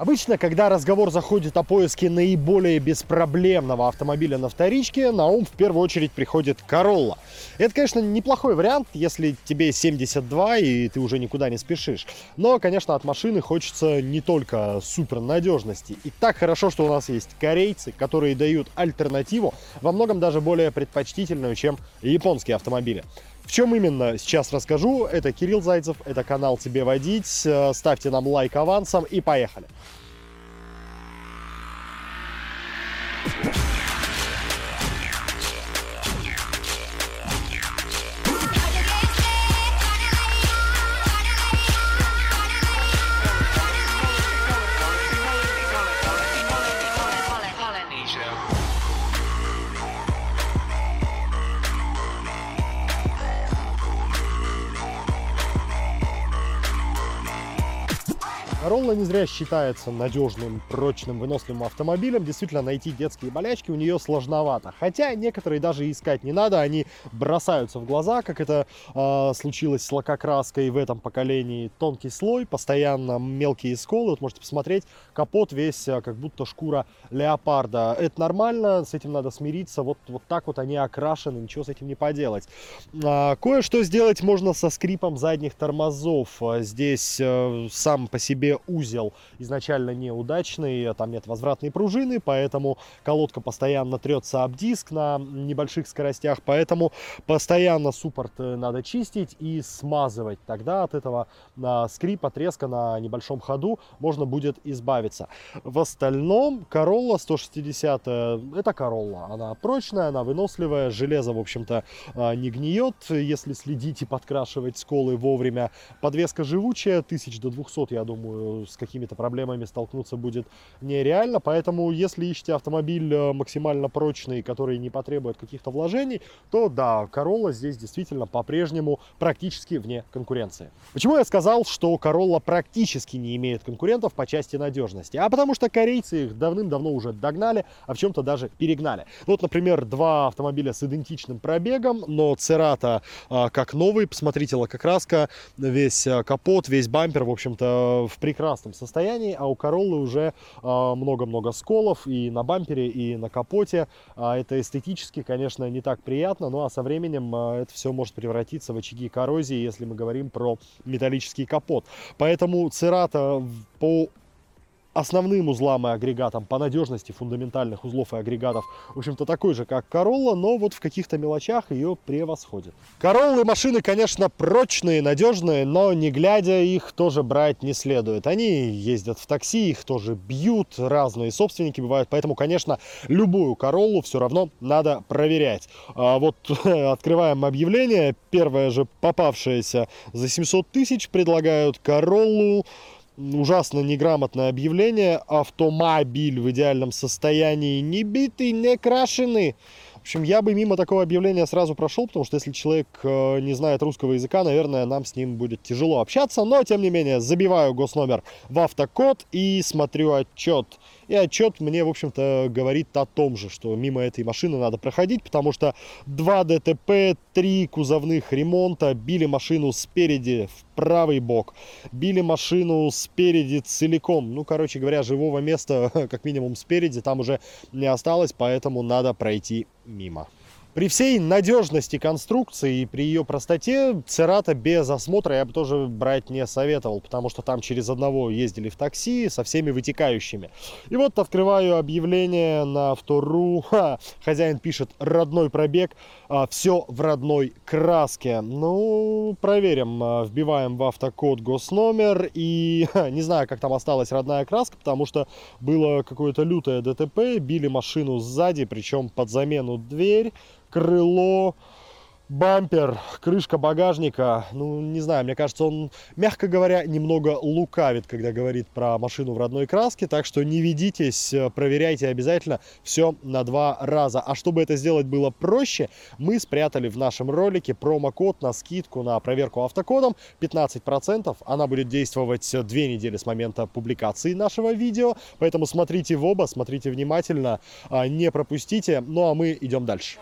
Обычно, когда разговор заходит о поиске наиболее беспроблемного автомобиля на вторичке, на ум в первую очередь приходит Corolla. Это, конечно, неплохой вариант, если тебе 72 и ты уже никуда не спешишь. Но, конечно, от машины хочется не только супернадежности. И так хорошо, что у нас есть корейцы, которые дают альтернативу, во многом даже более предпочтительную, чем японские автомобили. В чем именно сейчас расскажу. Это Кирилл Зайцев, это канал «Тебе водить». Э, ставьте нам лайк авансом и поехали. Corolla не зря считается надежным, прочным, выносливым автомобилем. Действительно, найти детские болячки у нее сложновато. Хотя некоторые даже искать не надо, они бросаются в глаза, как это э, случилось с лакокраской в этом поколении. Тонкий слой, постоянно мелкие сколы. Вот можете посмотреть, капот весь а, как будто шкура леопарда. Это нормально, с этим надо смириться. Вот, вот так вот они окрашены, ничего с этим не поделать. А, кое-что сделать можно со скрипом задних тормозов. Здесь э, сам по себе узел изначально неудачный, там нет возвратной пружины, поэтому колодка постоянно трется об диск на небольших скоростях, поэтому постоянно суппорт э, надо чистить и смазывать. Тогда от этого а, скрипа, треска на небольшом ходу можно будет избавиться. В остальном Corolla 160 это Corolla. Она прочная, она выносливая, железо, в общем-то, а, не гниет, если следить и подкрашивать сколы вовремя. Подвеска живучая, 1000 до 200, я думаю, с какими-то проблемами столкнуться будет нереально. Поэтому, если ищете автомобиль э, максимально прочный, который не потребует каких-то вложений, то да, Corolla здесь действительно по-прежнему практически вне конкуренции. Почему я сказал, что Corolla практически не имеет конкурентов по части надежности? А потому что корейцы их давным-давно уже догнали, а в чем-то даже перегнали. Вот, например, два автомобиля с идентичным пробегом, но Церата а, как новый, посмотрите, лакокраска, весь а, капот, весь бампер, в общем-то, в прекрасном состоянии, а у Короллы уже а, много-много сколов и на бампере, и на капоте. А, это эстетически, конечно, не так приятно, ну а со временем а, это все может превратиться в очаги коррозии, если мы говорим про металлический капот. Поэтому Церата по основным узлам и агрегатам по надежности фундаментальных узлов и агрегатов, в общем-то, такой же, как Королла, но вот в каких-то мелочах ее превосходит. Короллы машины, конечно, прочные, надежные, но не глядя их тоже брать не следует. Они ездят в такси, их тоже бьют, разные собственники бывают, поэтому, конечно, любую Короллу все равно надо проверять. А вот открываем объявление, первое же попавшееся за 700 тысяч предлагают Короллу ужасно неграмотное объявление. Автомобиль в идеальном состоянии, не битый, не крашеный. В общем, я бы мимо такого объявления сразу прошел, потому что если человек э, не знает русского языка, наверное, нам с ним будет тяжело общаться. Но, тем не менее, забиваю госномер в автокод и смотрю отчет. И отчет мне, в общем-то, говорит о том же, что мимо этой машины надо проходить, потому что два ДТП, три кузовных ремонта, били машину спереди в правый бок, били машину спереди целиком. Ну, короче говоря, живого места, как минимум спереди, там уже не осталось, поэтому надо пройти мимо. При всей надежности конструкции и при ее простоте Церата без осмотра я бы тоже брать не советовал, потому что там через одного ездили в такси со всеми вытекающими. И вот открываю объявление на Автору. Ха, хозяин пишет родной пробег, а, все в родной краске. Ну, проверим. А, вбиваем в автокод госномер и ха, не знаю, как там осталась родная краска, потому что было какое-то лютое ДТП, били машину сзади, причем под замену дверь крыло, бампер, крышка багажника. Ну, не знаю, мне кажется, он, мягко говоря, немного лукавит, когда говорит про машину в родной краске. Так что не ведитесь, проверяйте обязательно все на два раза. А чтобы это сделать было проще, мы спрятали в нашем ролике промокод на скидку на проверку автокодом 15%. Она будет действовать две недели с момента публикации нашего видео. Поэтому смотрите в оба, смотрите внимательно, а, не пропустите. Ну а мы идем дальше.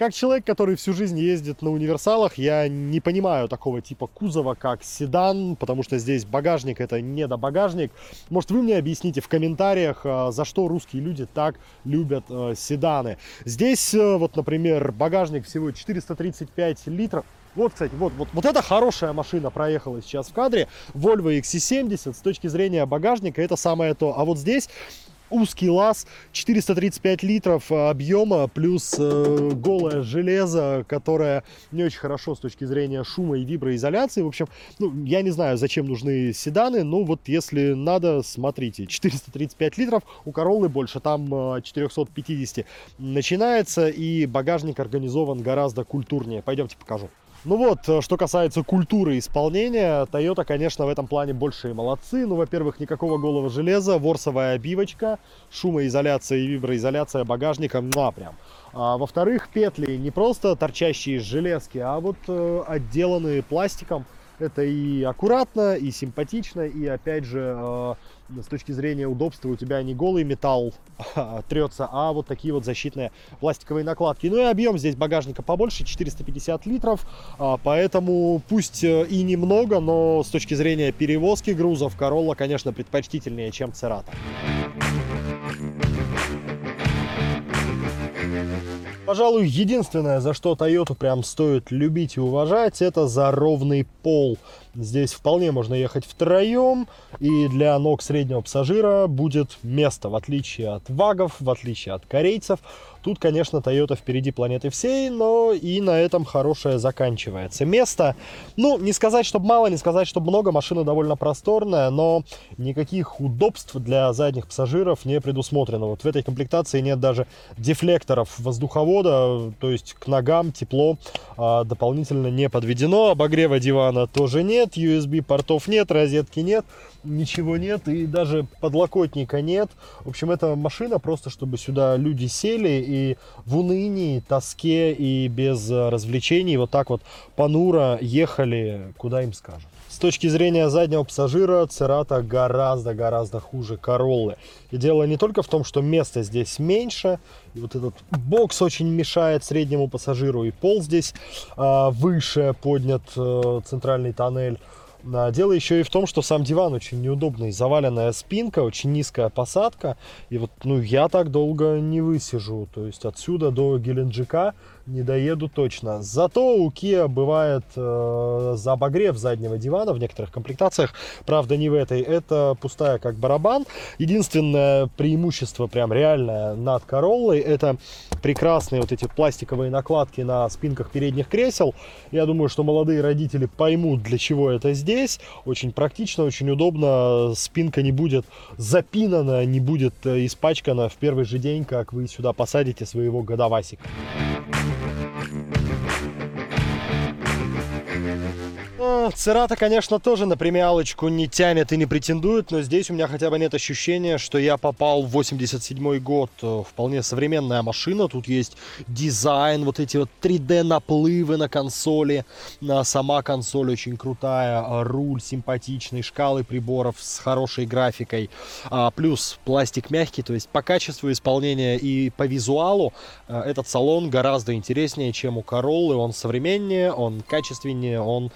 Как человек, который всю жизнь ездит на универсалах, я не понимаю такого типа кузова, как седан, потому что здесь багажник это не до багажник. Может, вы мне объясните в комментариях, а, за что русские люди так любят э, седаны. Здесь, э, вот, например, багажник всего 435 литров. Вот, кстати, вот, вот, вот эта хорошая машина проехала сейчас в кадре. Volvo XC70 с точки зрения багажника это самое то. А вот здесь узкий лаз, 435 литров э, объема, плюс э, голое железо, которое не очень хорошо с точки зрения шума и виброизоляции. В общем, ну, я не знаю, зачем нужны седаны, но вот если надо, смотрите, 435 литров, у Короллы больше, там э, 450 начинается, и багажник организован гораздо культурнее. Пойдемте покажу. Ну вот, э, что касается культуры исполнения, Toyota, конечно, в этом плане большие молодцы. Ну, во-первых, никакого голого железа, ворсовая обивочка, шумоизоляция и виброизоляция багажника, ну, а прям. А, во-вторых, петли не просто торчащие из железки, а вот э, отделанные пластиком. Это и аккуратно, и симпатично, и опять же, э, с точки зрения удобства у тебя не голый металл трется, а вот такие вот защитные пластиковые накладки. Ну и объем здесь багажника побольше, 450 литров, а, поэтому пусть э, и немного, но с точки зрения перевозки грузов Corolla, конечно, предпочтительнее, чем Церата. Пожалуй, единственное, за что Toyota прям стоит любить и уважать, это за ровный пол. Здесь вполне можно ехать втроем, и для ног среднего пассажира будет место, в отличие от вагов, в отличие от корейцев. Тут, конечно, Toyota впереди планеты всей, но и на этом хорошее заканчивается. Место, ну, не сказать, чтобы мало, не сказать, чтобы много, машина довольно просторная, но никаких удобств для задних пассажиров не предусмотрено. Вот в этой комплектации нет даже дефлекторов воздуховода, то есть к ногам тепло а, дополнительно не подведено, обогрева дивана тоже нет, USB-портов нет, розетки нет, ничего нет, и даже подлокотника нет. В общем, это машина просто, чтобы сюда люди сели и в унынии, тоске и без развлечений вот так вот понуро ехали, куда им скажут. С точки зрения заднего пассажира, Церата гораздо-гораздо хуже Короллы. И дело не только в том, что места здесь меньше, и вот этот бокс очень мешает среднему пассажиру, и пол здесь э, выше поднят э, центральный тоннель. А дело еще и в том, что сам диван очень неудобный, заваленная спинка, очень низкая посадка, и вот ну я так долго не высижу, то есть отсюда до Геленджика не доеду точно. Зато у Kia бывает э, за обогрев заднего дивана в некоторых комплектациях, правда не в этой, это пустая как барабан. Единственное преимущество прям реальное над Короллой это прекрасные вот эти пластиковые накладки на спинках передних кресел. Я думаю, что молодые родители поймут, для чего это здесь. Очень практично, очень удобно. Спинка не будет запинана, не будет э, испачкана в первый же день, как вы сюда посадите своего годовасика. Церата, конечно, тоже на премиалочку не тянет и не претендует, но здесь у меня хотя бы нет ощущения, что я попал в 87 год. Вполне современная машина, тут есть дизайн, вот эти вот 3D наплывы на консоли, сама консоль очень крутая, руль симпатичный, шкалы приборов с хорошей графикой, а, плюс пластик мягкий, то есть по качеству исполнения и по визуалу э, этот салон гораздо интереснее, чем у Короллы, он современнее, он качественнее, он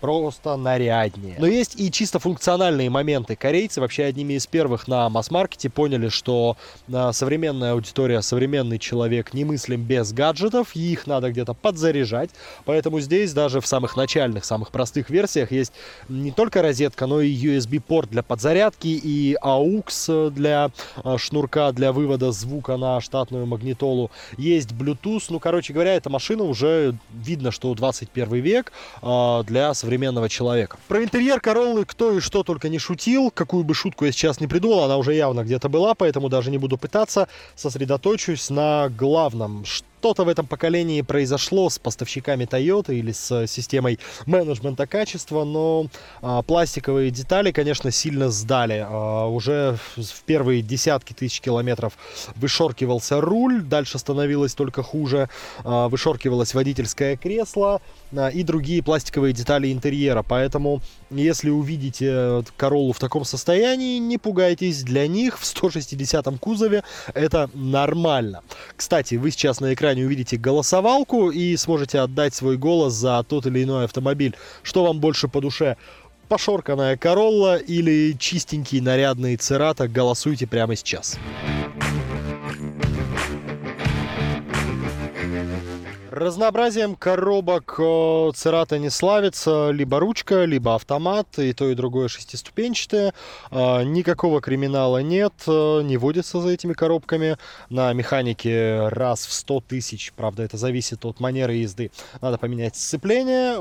просто наряднее. Но есть и чисто функциональные моменты. Корейцы вообще одними из первых на масс-маркете поняли, что а, современная аудитория, современный человек не мыслим без гаджетов, и их надо где-то подзаряжать. Поэтому здесь даже в самых начальных, самых простых версиях есть не только розетка, но и USB-порт для подзарядки и AUX для а, шнурка для вывода звука на штатную магнитолу. Есть Bluetooth. Ну, короче говоря, эта машина уже видно, что 21 век а, для современного человека. Про интерьер Короллы кто и что только не шутил, какую бы шутку я сейчас не придумал, она уже явно где-то была, поэтому даже не буду пытаться, сосредоточусь на главном, что что-то в этом поколении произошло с поставщиками Toyota или с системой менеджмента качества, но а, пластиковые детали, конечно, сильно сдали. А, уже в первые десятки тысяч километров вышоркивался руль, дальше становилось только хуже, а, вышоркивалось водительское кресло а, и другие пластиковые детали интерьера. Поэтому, если увидите Короллу в таком состоянии, не пугайтесь, для них в 160 кузове это нормально. Кстати, вы сейчас на экране увидите голосовалку и сможете отдать свой голос за тот или иной автомобиль. Что вам больше по душе? Пошорканная Королла или чистенький нарядный Церата? Голосуйте прямо сейчас. Разнообразием коробок Церата не славится. Либо ручка, либо автомат, и то, и другое шестиступенчатое. А, никакого криминала нет, не водится за этими коробками. На механике раз в 100 тысяч, правда, это зависит от манеры езды. Надо поменять сцепление.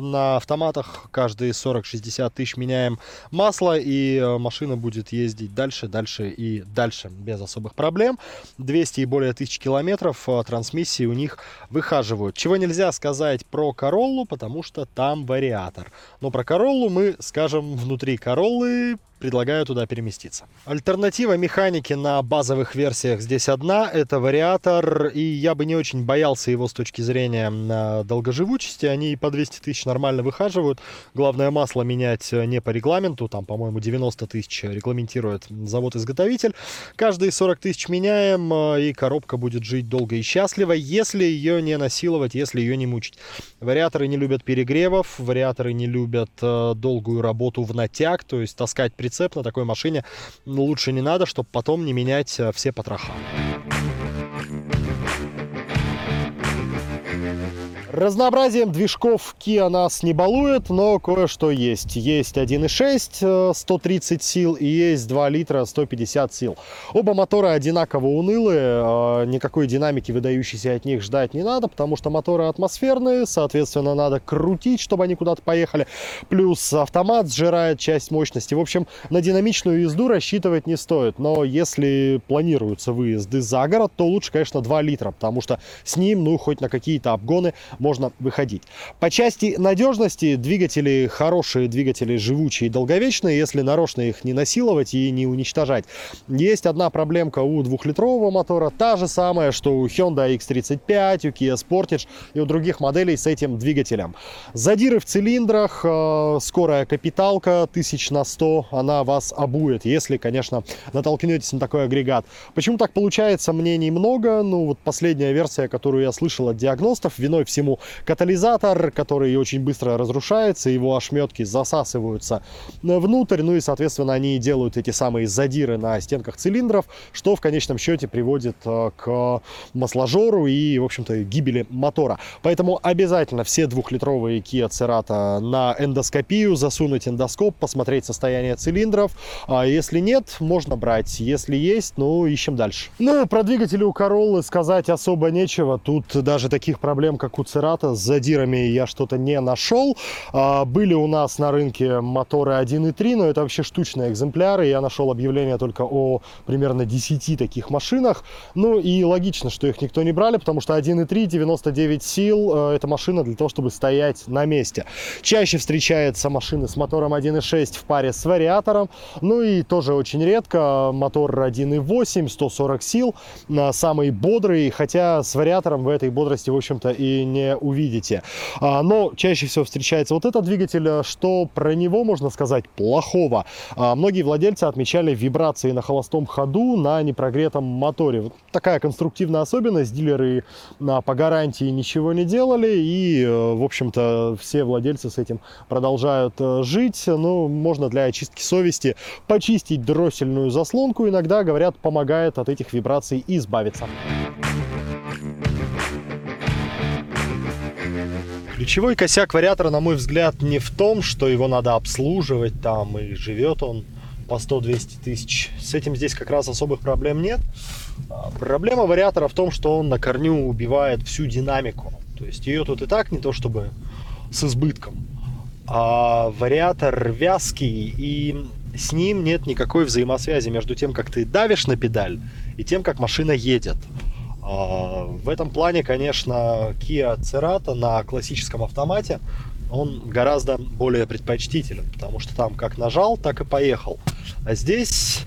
На автоматах каждые 40-60 тысяч меняем масло, и машина будет ездить дальше, дальше и дальше без особых проблем. 200 и более тысяч километров трансмиссии у них выходит выхаживают. Чего нельзя сказать про Короллу, потому что там вариатор. Но про Короллу мы скажем внутри Короллы предлагаю туда переместиться. Альтернатива механики на базовых версиях здесь одна, это вариатор, и я бы не очень боялся его с точки зрения долгоживучести, они по 200 тысяч нормально выхаживают, главное масло менять не по регламенту, там, по-моему, 90 тысяч регламентирует завод-изготовитель, каждые 40 тысяч меняем, и коробка будет жить долго и счастливо, если ее не насиловать, если ее не мучить. Вариаторы не любят перегревов, вариаторы не любят э, долгую работу в натяг, то есть таскать прицеп на такой машине лучше не надо, чтобы потом не менять э, все потроха. Разнообразием движков Kia нас не балует, но кое-что есть. Есть 1.6 130 э, сил и есть 2 литра 150 сил. Оба мотора одинаково унылые, э, никакой динамики выдающейся от них ждать не надо, потому что моторы атмосферные, соответственно, надо крутить, чтобы они куда-то поехали. Плюс автомат сжирает часть мощности. В общем, на динамичную езду рассчитывать не стоит. Но если планируются выезды за город, то лучше, конечно, 2 литра, потому что с ним, ну, хоть на какие-то обгоны можно выходить. По части надежности двигатели хорошие, двигатели живучие и долговечные, если нарочно их не насиловать и не уничтожать. Есть одна проблемка у двухлитрового мотора, та же самая, что у Hyundai X35, у Kia Sportage и у других моделей с этим двигателем. Задиры в цилиндрах, э, скорая капиталка, тысяч на 100, она вас обует, если, конечно, натолкнетесь на такой агрегат. Почему так получается, мнений много. Ну, вот последняя версия, которую я слышал от диагностов, виной всему катализатор, который очень быстро разрушается, его ошметки засасываются внутрь, ну и, соответственно, они делают эти самые задиры на стенках цилиндров, что в конечном счете приводит э, к масложору и, в общем-то, гибели мотора. Поэтому обязательно все двухлитровые Kia Cerato на эндоскопию, засунуть эндоскоп, посмотреть состояние цилиндров. А если нет, можно брать. Если есть, ну, ищем дальше. Ну, про двигатели у Короллы сказать особо нечего. Тут даже таких проблем, как у Cerato, Церата с задирами я что-то не нашел. А, были у нас на рынке моторы 1.3, но это вообще штучные экземпляры. Я нашел объявление только о примерно 10 таких машинах. Ну и логично, что их никто не брали, потому что 1.3, 99 сил, э, это машина для того, чтобы стоять на месте. Чаще встречаются машины с мотором 1.6 в паре с вариатором. Ну и тоже очень редко мотор 1.8, 140 сил, самый бодрый, хотя с вариатором в этой бодрости, в общем-то, и не увидите. А, но чаще всего встречается вот этот двигатель. Э, что про него можно сказать плохого? А, многие владельцы отмечали вибрации на холостом ходу на непрогретом моторе. Вот такая конструктивная особенность. Дилеры по гарантии ничего не делали. И, э, в общем-то, все владельцы с этим продолжают э, жить. Ну, можно для очистки совести почистить дроссельную заслонку. Иногда, говорят, помогает от этих вибраций избавиться. Ключевой косяк вариатора, на мой взгляд, не в том, что его надо обслуживать там и живет он по 100-200 тысяч. С этим здесь как раз особых проблем нет. А, проблема вариатора в том, что он на корню убивает всю динамику. То есть ее тут и так не то чтобы с избытком. А вариатор вязкий и с ним нет никакой взаимосвязи между тем, как ты давишь на педаль и тем, как машина едет. А, в этом плане, конечно, Kia Cerato на классическом автомате он гораздо более предпочтителен, потому что там как нажал, так и поехал. А здесь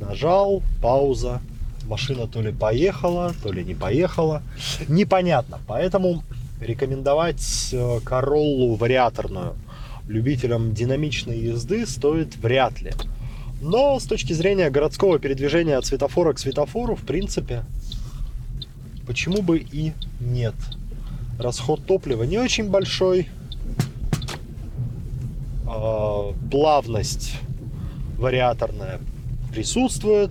нажал, пауза, машина то ли поехала, то ли не поехала, непонятно. Поэтому рекомендовать э, Короллу вариаторную любителям динамичной езды стоит вряд ли. Но с точки зрения городского передвижения от светофора к светофору, в принципе, почему бы и нет. Расход топлива не очень большой. А, плавность вариаторная присутствует.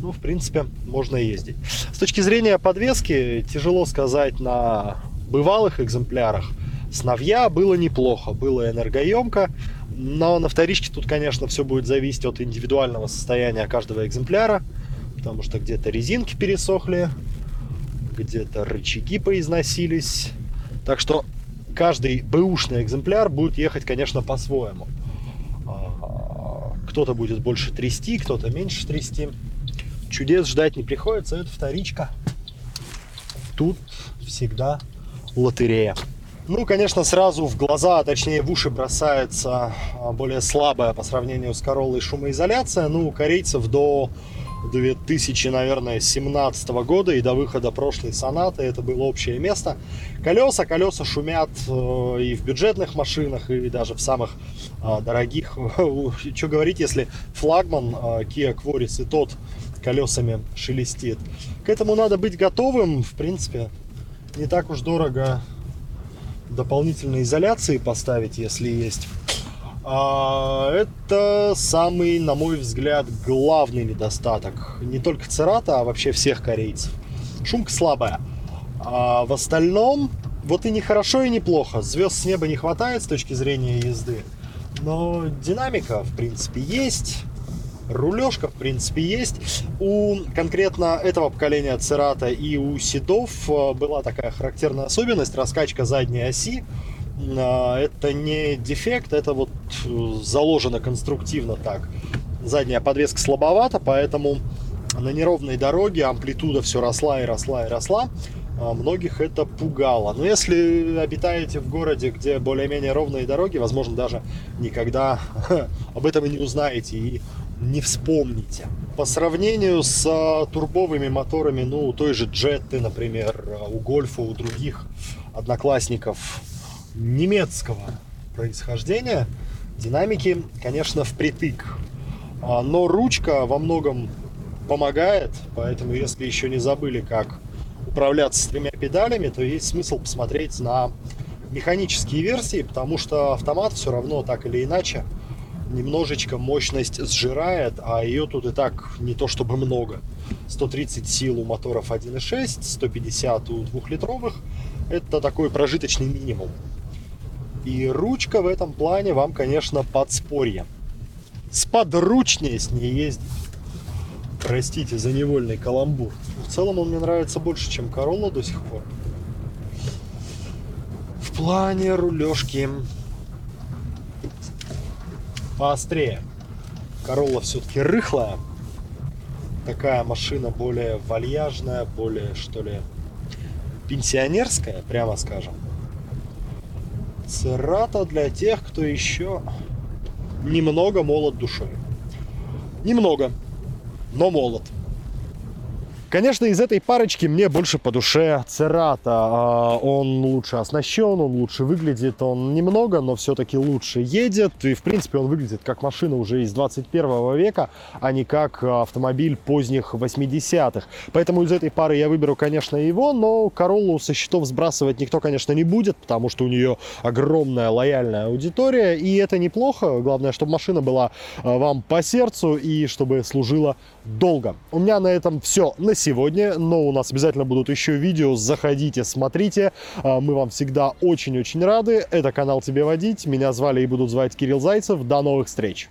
Ну, в принципе, можно ездить. С точки зрения подвески, тяжело сказать на бывалых экземплярах. С Навья было неплохо, было энергоемко. Но на вторичке тут, конечно, все будет зависеть от индивидуального состояния каждого экземпляра. Потому что где-то резинки пересохли, где-то рычаги поизносились. Так что каждый бэушный экземпляр будет ехать, конечно, по-своему. А, кто-то будет больше трясти, кто-то меньше трясти. Чудес ждать не приходится, это вторичка. Тут всегда лотерея. Ну, конечно, сразу в глаза, а точнее в уши бросается а, более слабая по сравнению с Короллой шумоизоляция. Ну, у корейцев до 2000, наверное, 17 года и до выхода прошлой сонаты это было общее место. Колеса, колеса шумят э, и в бюджетных машинах, и даже в самых э, дорогих. Что говорить, если флагман э, Kia Quaris и тот колесами шелестит. К этому надо быть готовым, в принципе, не так уж дорого дополнительной изоляции поставить, если есть. А, это самый, на мой взгляд, главный недостаток не только Церата, а вообще всех корейцев. Шумка слабая. А в остальном, вот и не хорошо, и не плохо. Звезд с неба не хватает с точки зрения езды. Но динамика, в принципе, есть. Рулежка, в принципе, есть. У конкретно этого поколения Церата и у Седов э, была такая характерная особенность, раскачка задней оси. А, это не дефект, это вот э, заложено конструктивно так. Задняя подвеска слабовата, поэтому на неровной дороге амплитуда все росла и росла и росла. А, многих это пугало. Но если обитаете в городе, где более-менее ровные дороги, возможно, даже никогда об этом и не узнаете и не вспомните. По сравнению с турбовыми моторами, ну, у той же Джетты, например, у Гольфа, у других одноклассников немецкого происхождения. Динамики, конечно, впритык. А, но ручка во многом помогает, поэтому если еще не забыли, как управляться с тремя педалями, то есть смысл посмотреть на механические версии, потому что автомат все равно так или иначе немножечко мощность сжирает, а ее тут и так не то чтобы много. 130 сил у моторов 1.6, 150 у двухлитровых. Это такой прожиточный минимум. И ручка в этом плане вам, конечно, подспорье. Сподручнее с ней ездить. Простите за невольный каламбур. В целом он мне нравится больше, чем Королла до сих пор. В плане рулежки поострее. Королла все-таки рыхлая. Такая машина более вальяжная, более, что ли, пенсионерская, прямо скажем. Церата для тех, кто еще немного молод душой. Немного, но молод. Конечно, из этой парочки мне больше по душе Церата. А, он лучше оснащен, он лучше выглядит, он немного, но все-таки лучше едет. И, в принципе, он выглядит как машина уже из 21 века, а не как автомобиль поздних 80-х. Поэтому из этой пары я выберу, конечно, его, но Короллу со счетов сбрасывать никто, конечно, не будет, потому что у нее огромная лояльная аудитория, и это неплохо. Главное, чтобы машина была а, вам по сердцу и чтобы служила долго. У меня на этом все на сегодня, но у нас обязательно будут еще видео, заходите, смотрите, а, мы вам всегда очень-очень рады. Это канал «Тебе водить», меня звали и будут звать Кирилл Зайцев, до новых встреч!